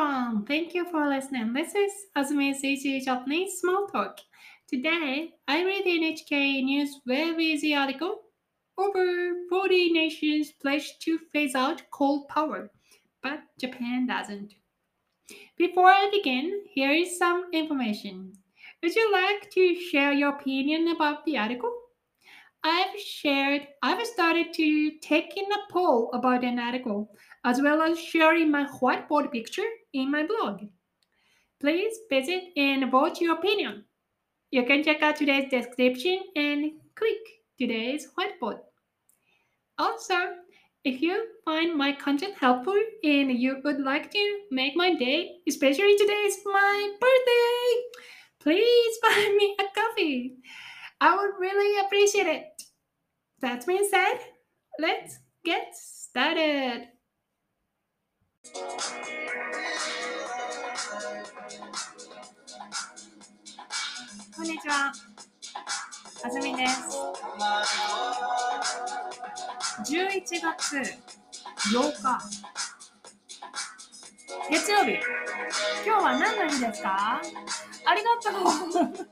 everyone. Thank you for listening. This is Azumi's Easy Japanese Small Talk. Today, I read the NHK News Web Easy article. Over 40 nations pledge to phase out coal power, but Japan doesn't. Before I begin, here is some information. Would you like to share your opinion about the article? I've shared, I've started to take in a poll about an article, as well as sharing my whiteboard picture in my blog. Please visit and vote your opinion. You can check out today's description and click today's whiteboard. Also, if you find my content helpful and you would like to make my day, especially today is my birthday, please buy me a coffee. I would really appreciate it. That being said, let's get started. こんにちは。あずみです。11月8日、月曜日。今日は何の日ですか？ありがとう。はい。今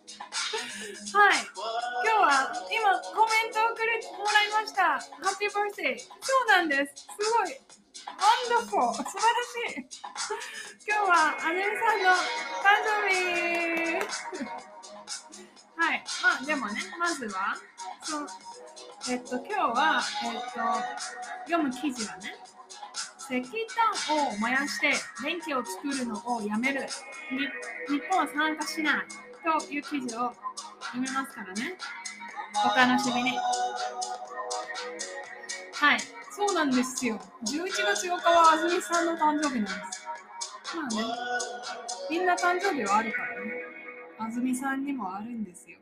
日は今コメントをくれもらいました。 Happy birthday。そうなんです。すごい。 Wonderful。素晴らしい。今日はあずみさんの誕生日。はい。まあでもね、まずは、そうえっと、今日は、えっと、読む記事はね、石炭を燃やして電気を作るのをやめる。日本は参加しない。という記事を読みますからね。お楽しみに。はい。そうなんですよ。11月8日は安住さんの誕生日なんです。まあね、みんな誕生日はあるからね。安住さんにもあるんですよ。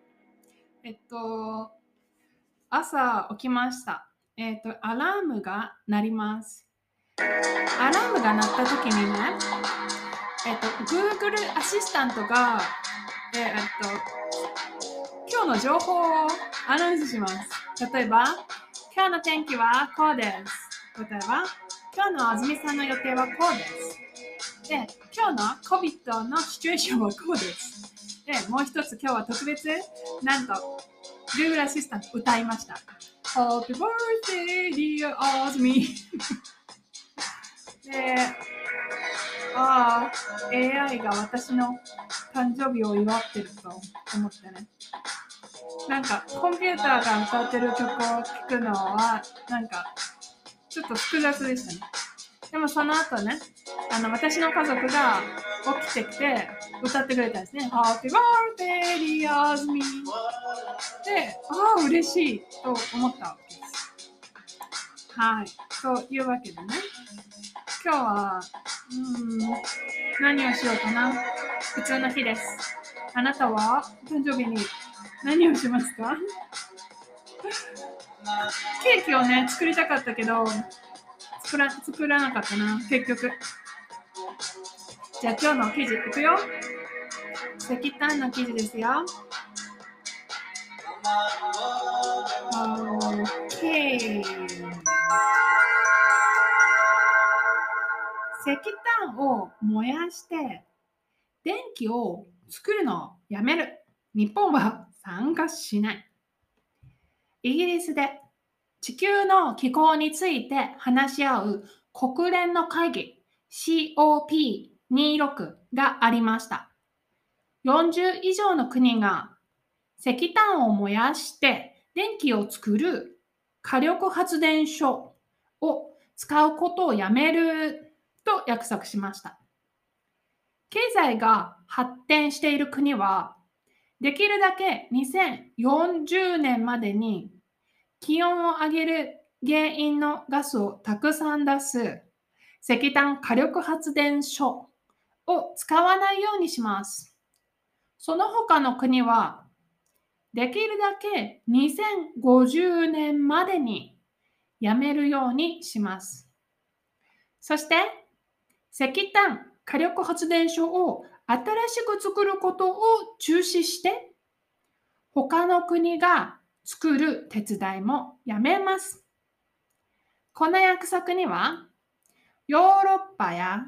えっと、朝起きました。えっと、アラームが鳴ります。アラームが鳴った時にね、えっと、Google アシスタントが、えっと、今日の情報をアナウンスします。例えば、今日の天気はこうです。例えば、今日の安住さんの予定はこうです。で、今日の COVID のシチュエーションはこうです。で、もう一つ今日は特別、なんと、Google アシスタント歌いました。Happy birthday, dear Azmi! で、ああ、AI が私の誕生日を祝ってると思ってね。なんか、コンピューターが歌ってる曲を聴くのは、なんか、ちょっと複雑でしたね。でもその後ね、あの、私の家族が起きてきて歌ってくれたんですね。Happy birthday, dear Azmi! で、ああ、嬉しいと思ったわけです。はい。というわけでね、今日は、うん、何をしようかな。普通の日です。あなたは誕生日に何をしますか？ケーキをね、作りたかったけど、作ら作らなかったな、結局。じゃあ今日の記事いくよ。石炭の記事ですよ。OK。石炭を燃やして電気を作るのをやめる。日本は参加しない。イギリスで地球の気候について話し合う国連の会議 COP26 がありました。40以上の国が石炭を燃やして電気を作る火力発電所を使うことをやめると約束しました。経済が発展している国はできるだけ2040年までに気温を上げる原因のガスをたくさん出す石炭火力発電所を使わないようにします。その他の国はできるだけ2050年までにやめるようにします。そして石炭火力発電所を新しく作ることを中止して他の国が作る手伝いもやめます。この約束にはヨーロッパや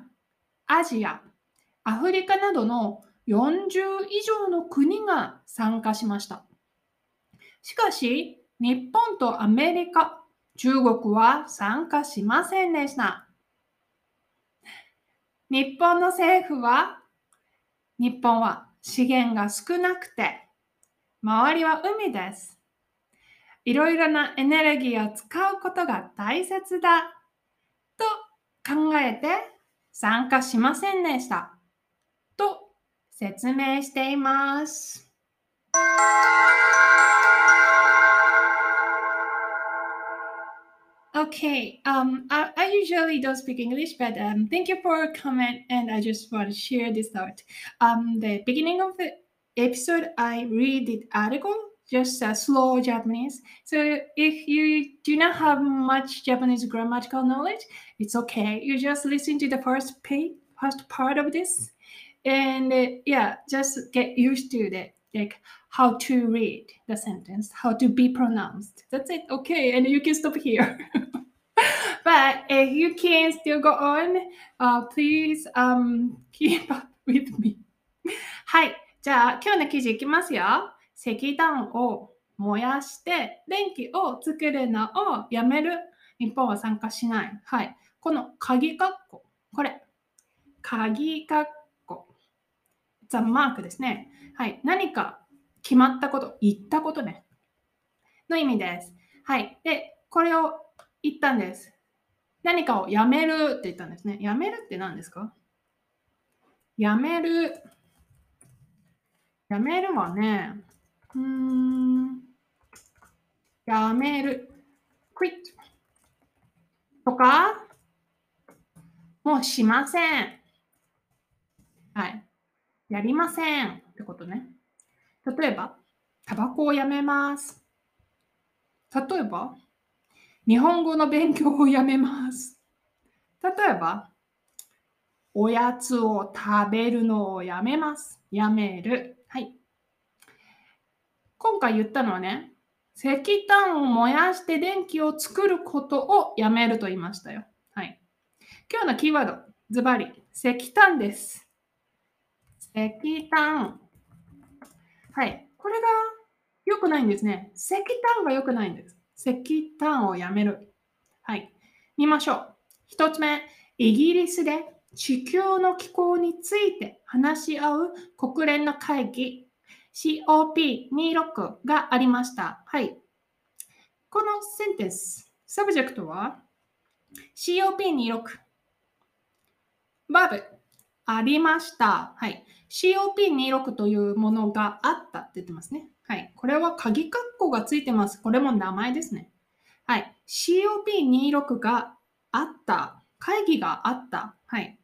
アジア、アフリカなどの40以上の国が参加しました。しかし、日本とアメリカ、中国は参加しませんでした。日本の政府は、日本は資源が少なくて、周りは海です。いろいろなエネルギーを使うことが大切だと考えて参加しませんでした。と説明しています。Okay, um, I, I, usually don't speak English, but um, thank you for comment, and I just want to share this thought. Um, the beginning of the episode, I read the article, just a slow Japanese. So if you do not have much Japanese grammatical knowledge, it's okay. You just listen to the first first part of this, and uh, yeah, just get used to it, like how to read the sentence, how to be pronounced. That's it. Okay, and you can stop here. but if you can still go on, uh, please um, keep up with me. はい。じゃあ、今日の記事いきますよ。石炭を燃やして電気を作るのをやめる。日本は参加しない。はい。この鍵括弧。これ。鍵括弧。ザ・マークですね。はい。何か決まったこと、言ったことね。の意味です。はい。で、これを言ったんです。何かをやめるって言ったんですね。やめるって何ですか？やめる。やめるはね、うーん、やめる。quit とか、もうしません。はい。やりませんってことね。例えば、タバコをやめます。例えば、日本語の勉強をやめます。例えば、おやつを食べるのをやめます。やめる。はい。今回言ったのはね、石炭を燃やして電気を作ることをやめると言いましたよ。はい。今日のキーワード、ズバリ、石炭です。石炭。はい。これが良くないんですね。石炭が良くないんです。石炭をやめる。はい。見ましょう。一つ目、イギリスで地球の気候について話し合う国連の会議 COP26 がありました。はい。この sentence、subject は？COP26 バーブありました。はい。COP26 というものがあったって言ってますね。はい。これは鍵括弧がついてます。これも名前ですね。はい。COP26 があった。会議があった。はい。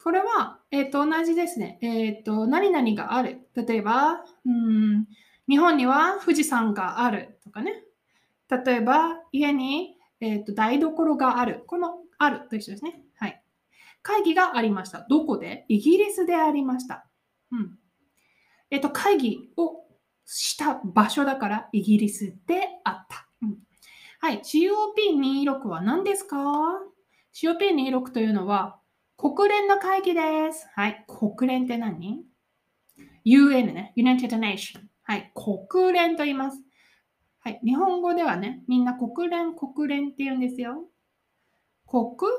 これは、えっ、ー、と、同じですね。えっ、ー、と、何々がある。例えば、うん、日本には富士山があるとかね。例えば、家に、えっ、ー、と台所がある。このあると一緒ですね。会議がありました。どこで？イギリスでありました。うん。えっ、と、会議をした場所だからイギリスであった。うん、はい。COP26 は何ですか ?COP26 というのは国連の会議です。はい。国連って何 ?UN ね。United Nation。はい。国連と言います。はい。日本語ではね、みんな国連、国連って言うんですよ。国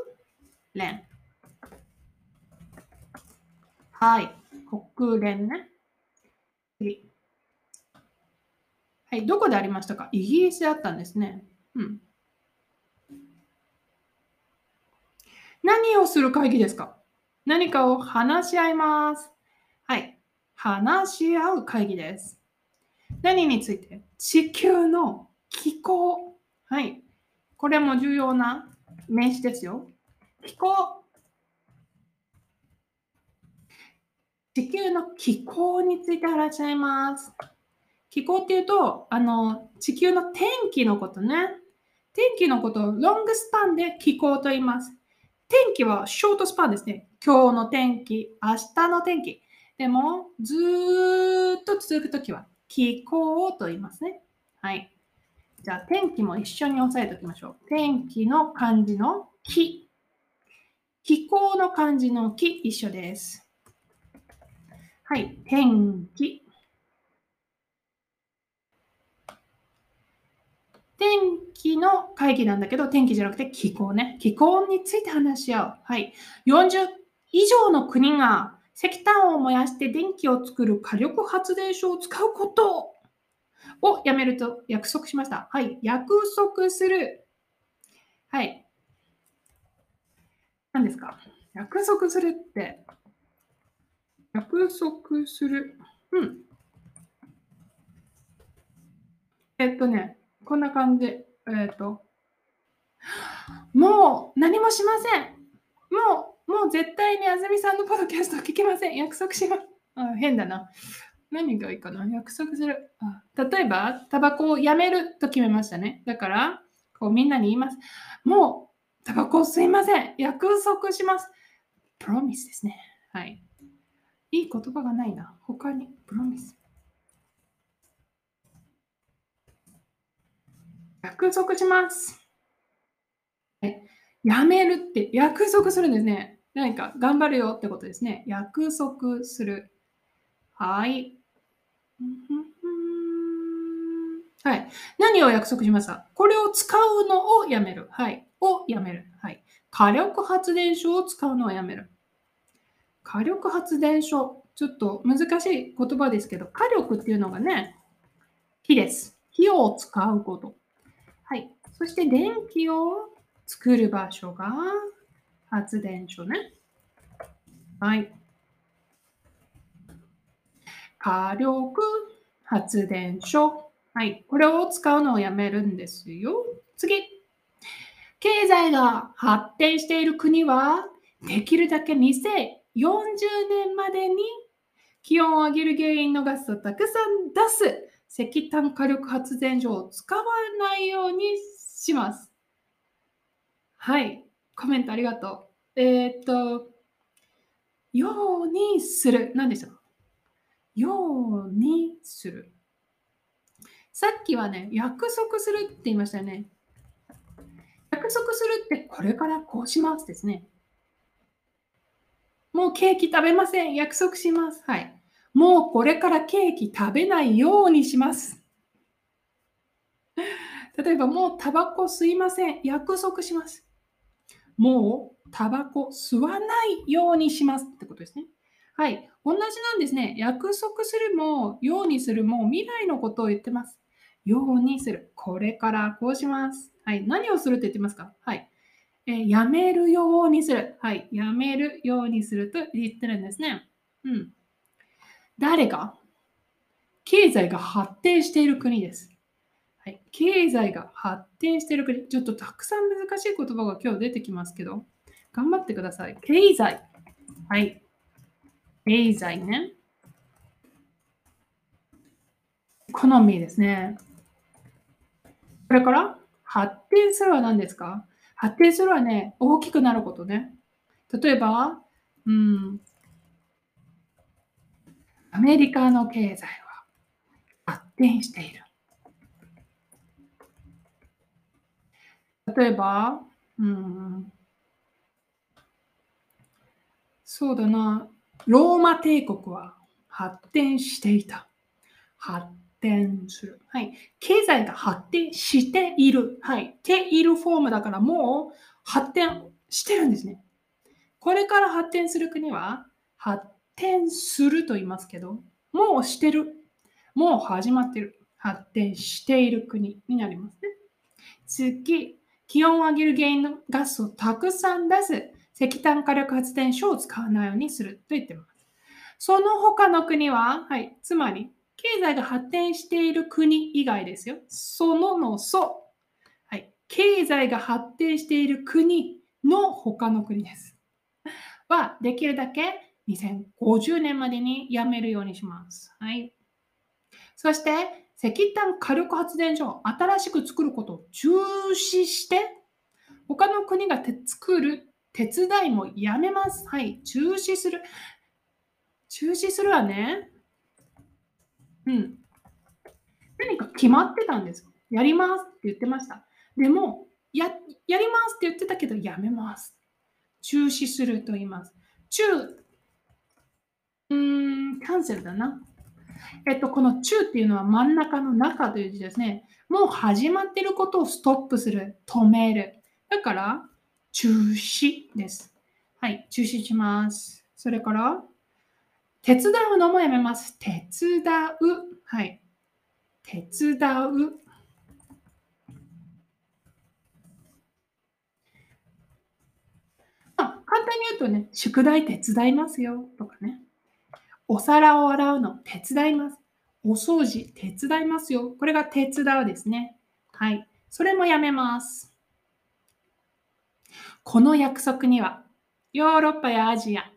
連。はい。国連ね。次。はい、どこでありましたか？イギリスであったんですね。うん。何をする会議ですか？何かを話し合います。はい。話し合う会議です。何について？地球の気候。はい。これも重要な名詞ですよ。気候。地球の気候について話し合います。気候っていうと、あの、地球の天気のことね。天気のことをロングスパンで気候と言います。天気はショートスパンですね。今日の天気、明日の天気。でも、ずっと続くときは気候と言いますね。はい。じゃあ、天気も一緒に押さえておきましょう。天気の漢字の気。気候の漢字の気、一緒です。はい、天気。天気の会議なんだけど、天気じゃなくて気候ね。気候について話し合う。はい。40以上の国が石炭を燃やして電気を作る火力発電所を使うことをやめると約束しました。はい。約束する。はい。何ですか？約束するって、約束する。うん。えっとね、こんな感じ。えっ、と、もう何もしません。もう、もう絶対に安住さんのポッドキャスト聞きません。約束します。あ変だな。何がいいかな約束するあ。例えば、タバコをやめると決めましたね。だから、こうみんなに言います。もう、タバコを吸いません。約束します。プロミスですね。はい。いい言葉がないな。他に、プロミス。約束します。やめるって約束するんですね。何か頑張るよってことですね。約束する。はい。はい。何を約束しましたこれを使うのをやめる。はい。をやめる。はい。火力発電所を使うのをやめる。火力発電所。ちょっと難しい言葉ですけど、火力っていうのがね、火です。火を使うこと。はい。そして電気を作る場所が発電所ね。はい。火力発電所。はい。これを使うのをやめるんですよ。次。経済が発展している国は、できるだけ40年までに気温を上げる原因のガスをたくさん出す石炭火力発電所を使わないようにします。はい。コメントありがとう。えー、っと、ようにする。何でしょうようにする。さっきはね、約束するって言いましたよね。約束するってこれからこうしますですね。もうケーキ食べません。約束します。はい。もうこれからケーキ食べないようにします。例えば、もうタバコ吸いません。約束します。もうタバコ吸わないようにしますってことですね。はい。同じなんですね。約束するも、ようにするも、未来のことを言ってます。ようにする。これからこうします。はい。何をするって言ってますか？はい。え、やめるようにする。はい。やめるようにすると言ってるんですね。うん。誰が？経済が発展している国です。はい、経済が発展している国、ちょっとたくさん難しい言葉が今日出てきますけど、頑張ってください。経済。はい。経済ね。エコノミーですね。これから発展するは何ですか？発展するはね、大きくなることね。例えば、うん、アメリカの経済は発展している。例えば、うん、そうだな、ローマ帝国は発展していた。発展する。はい。経済が発展している。はい。ているフォームだからもう発展してるんですね。これから発展する国は発展すると言いますけど、もうしてる。もう始まってる。発展している国になりますね。次、気温を上げる原因のガスをたくさん出す石炭火力発電所を使わないようにすると言ってます。その他の国は、はい、つまり経済が発展している国以外ですよ。そののそ。はい、経済が発展している国の他の国です。は、できるだけ2050年までにやめるようにします。はい。そして、石炭火力発電所を新しく作ることを中止して、他の国が作る手伝いもやめます。はい、中止する。中止するはね、うん。何か決まってたんです。やりますって言ってました。でも、や、やりますって言ってたけど、やめます。中止すると言います。中、うん、キャンセルだな。えっと、この中っていうのは真ん中の中という字ですね。もう始まってることをストップする、止める。だから、中止です。はい、中止します。それから、手伝うのもやめます。手伝う。はい。手伝う。あ、簡単に言うとね、宿題手伝いますよとかね。お皿を洗うの手伝います。お掃除手伝いますよ。これが手伝うですね。はい。それもやめます。この約束には、ヨーロッパやアジア、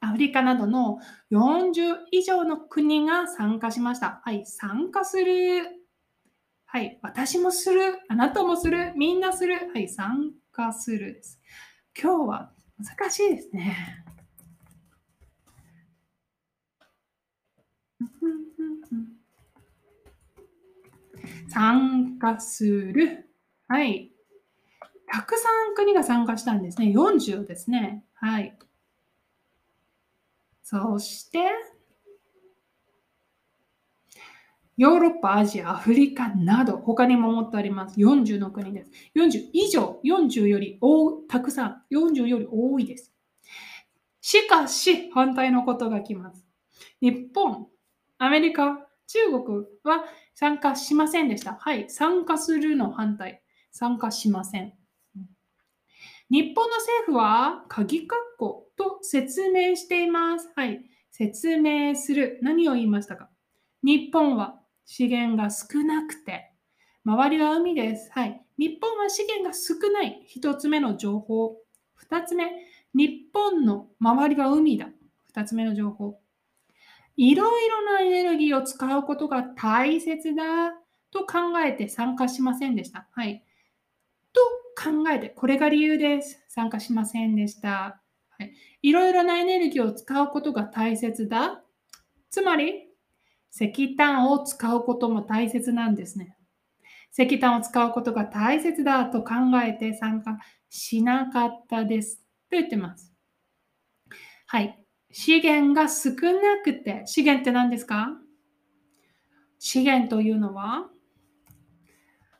アフリカなどの40以上の国が参加しました。はい、参加する。はい、私もする。あなたもする。みんなする。はい、参加するです。今日は難しいですね。参加する。はい。たくさん国が参加したんですね。40ですね。はい。そして、ヨーロッパ、アジア、アフリカなど、他にももっとあります。40の国です。40以上、40より多たくさん、40より多いです。しかし、反対のことが来ます。日本、アメリカ、中国は参加しませんでした。はい、参加するの反対。参加しません。日本の政府は鍵括弧と説明しています。はい。説明する。何を言いましたか？日本は資源が少なくて、周りは海です。はい。日本は資源が少ない。一つ目の情報。二つ目、日本の周りは海だ。二つ目の情報。いろいろなエネルギーを使うことが大切だと考えて参加しませんでした。はい。考えて、これが理由です。参加しませんでした。はい。いろいろなエネルギーを使うことが大切だ。つまり、石炭を使うことも大切なんですね。石炭を使うことが大切だと考えて参加しなかったです。と言ってます。はい。資源が少なくて、資源って何ですか？資源というのは、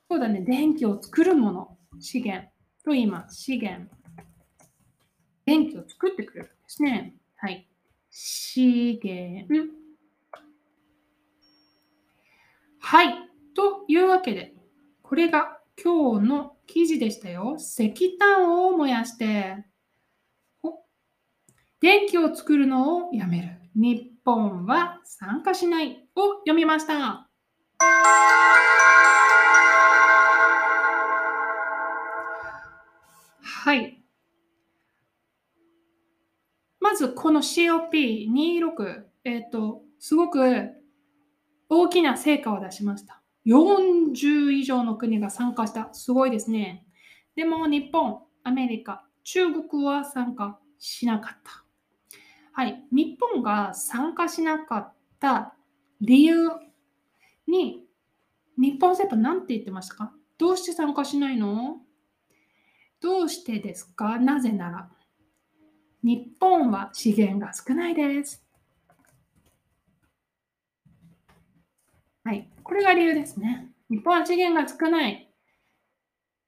そうだね、電気を作るもの、資源と言います。資源。電気を作ってくれるんですね。はい。資源。はい。というわけで、これが今日の記事でしたよ。石炭を燃やして、電気を作るのをやめる。日本は参加しないを読みました。この COP26、えっ、と、すごく大きな成果を出しました。40以上の国が参加した。すごいですね。でも日本、アメリカ、中国は参加しなかった。はい、日本が参加しなかった理由に、日本政府何て言ってましたか？どうして参加しないの？どうしてですか？なぜなら、日本は資源が少ないです。はい、これが理由ですね。日本は資源が少ない。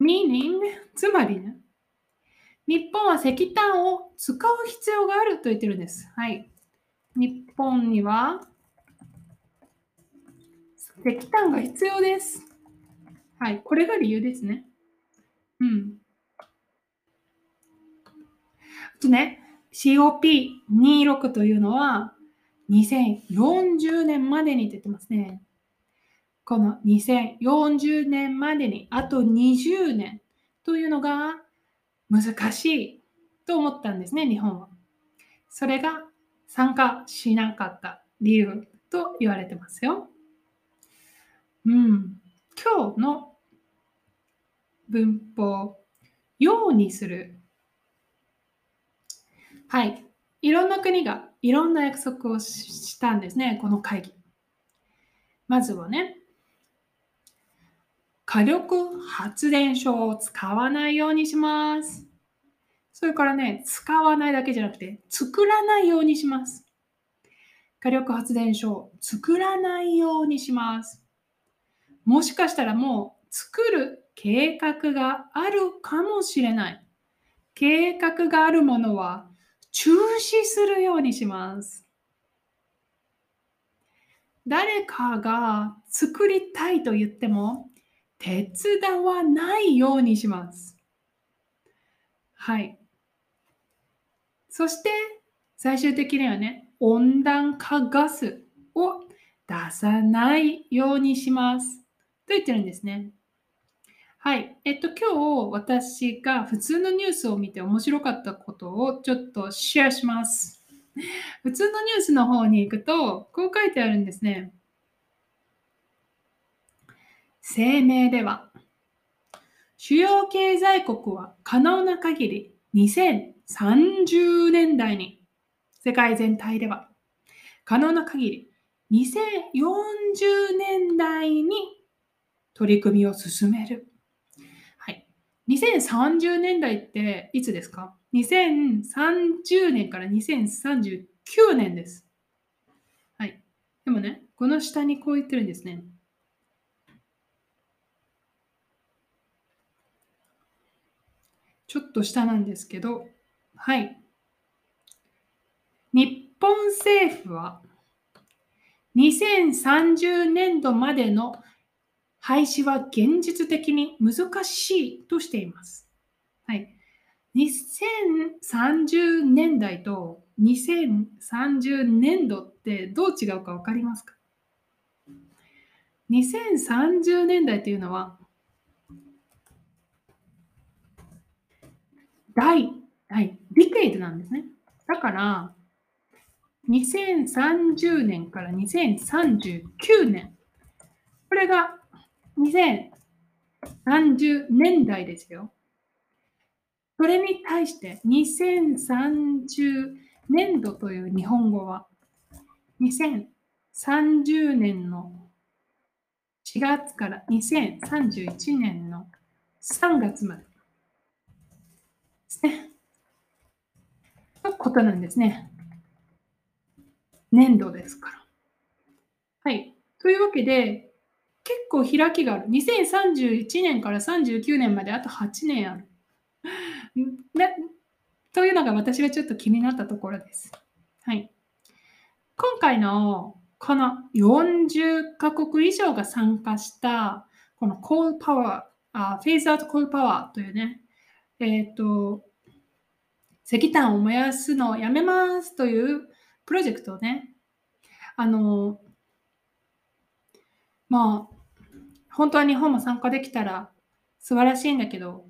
meaning つまりね、日本は石炭を使う必要があると言ってるんです。はい。日本には石炭が必要です。はい。これが理由ですね。うん。あとね、COP26 というのは2040年までに出てますね。この2040年までにあと20年というのが難しいと思ったんですね、日本は。それが参加しなかった理由と言われてますよ。うん。今日の文法、ようにする。はい。いろんな国がいろんな約束をしたんですね、この会議。まずはね、火力発電所を使わないようにします。それからね、使わないだけじゃなくて、作らないようにします。火力発電所を作らないようにします。もしかしたらもう作る計画があるかもしれない。計画があるものは中止するようにします。誰かが作りたいと言っても手伝わないようにします。はい。そして最終的にはね、温暖化ガスを出さないようにします。と言ってるんですね。はい。えっと、今日私が普通のニュースを見て面白かったことをちょっとシェアします。普通のニュースの方に行くと、こう書いてあるんですね。声明では、主要経済国は可能な限り2030年代に世界全体では可能な限り2040年代に取り組みを進める。2030年代っていつですか ?2030 年から2039年です。はい。でもね、この下にこう言ってるんですね。ちょっと下なんですけど、はい。日本政府は2030年度までの廃止は現実的に難しいとしています。はい。2030年代と2030年度ってどう違うか分かりますか ?2030 年代というのは大、はい、ディケイドなんですね。だから、2030年から2039年。これが2030年代ですよ。それに対して2030年度という日本語は2030年の4月から2031年の3月までですね。のことなんですね。年度ですから。はい。というわけで、結構開きがある。2031年から39年まであと8年ある。というのが私がちょっと気になったところです。はい。今回のこの40カ国以上が参加したこのコールパワー、あフェイズアウトコールパワーというね、えっ、ー、と、石炭を燃やすのをやめますというプロジェクトをね、あの、まあ、本当は日本も参加できたら素晴らしいんだけど、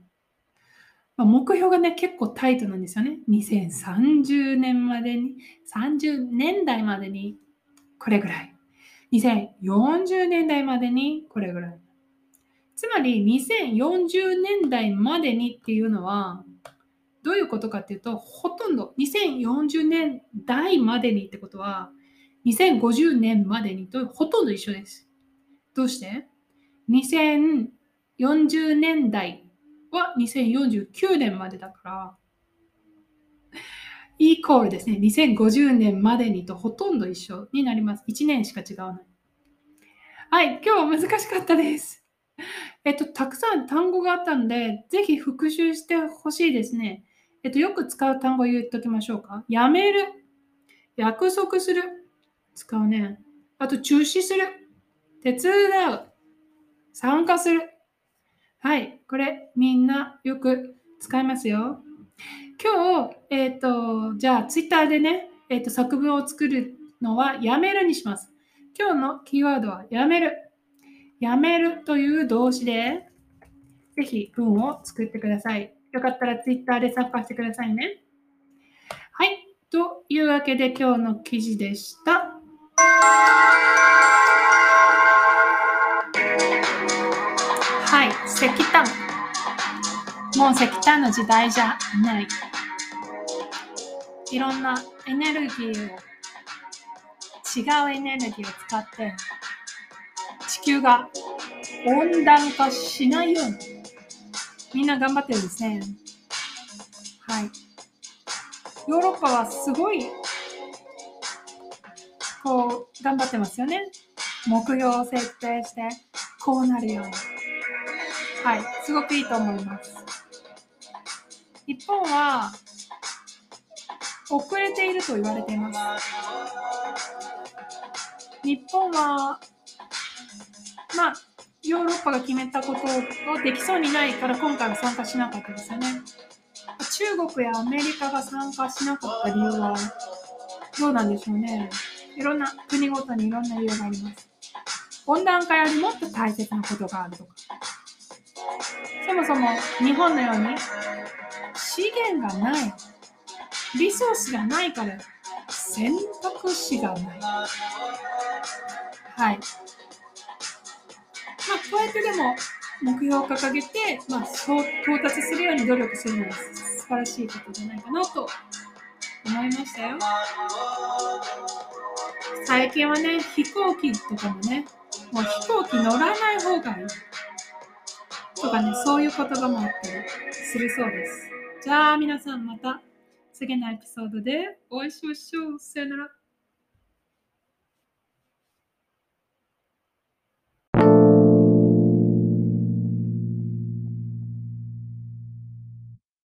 まあ、目標がね、結構タイトなんですよね。2030年までに、30年代までにこれぐらい。2040年代までにこれぐらい。つまり2040年代までにっていうのは、どういうことかっていうと、ほとんど2040年代までにってことは、2050年までにとほとんど一緒です。どうして ?2040 年代は2049年までだから、イコールですね、2050年までにとほとんど一緒になります。1年しか違わない。はい、今日は難しかったです。えっと、たくさん単語があったので、ぜひ復習してほしいですね。えっと、よく使う単語言っておきましょうか。やめる。約束する。使うね。あと、中止する。手伝う。参加する。はい。これ、みんなよく使いますよ。今日、えっ、ー、と、じゃあ、ツイッターでね、えっ、ー、と、作文を作るのは、やめるにします。今日のキーワードは、やめる。やめるという動詞で、ぜひ文を作ってください。よかったら Twitter で参加してくださいね。はい。というわけで今日の記事でした。石炭。もう石炭の時代じゃない。いろんなエネルギーを、違うエネルギーを使って、地球が温暖化しないようにみんな頑張ってるんですね。はい。ヨーロッパはすごいこう、頑張ってますよね。目標を設定して、こうなるように。はい、すごくいいと思います。日本は、遅れていると言われています。日本は、まあ、ヨーロッパが決めたことをできそうにないから今回は参加しなかったですよね。中国やアメリカが参加しなかった理由はどうなんでしょうね。いろんな国ごとにいろんな理由があります。温暖化よりもっと大切なことがあるとか。そもそも日本のように資源がない、リソースがないから選択肢がない。はい。まあ、こうやってでも目標を掲げて、まあ、到達するように努力するのは素晴らしいことじゃないかなと思いましたよ。最近はね、飛行機とかもね、もう飛行機乗らない方がいい。とかね、そういう言葉もあったりするそうです。じゃあ皆さんまた次のエピソードでお会いしましょう。さよなら。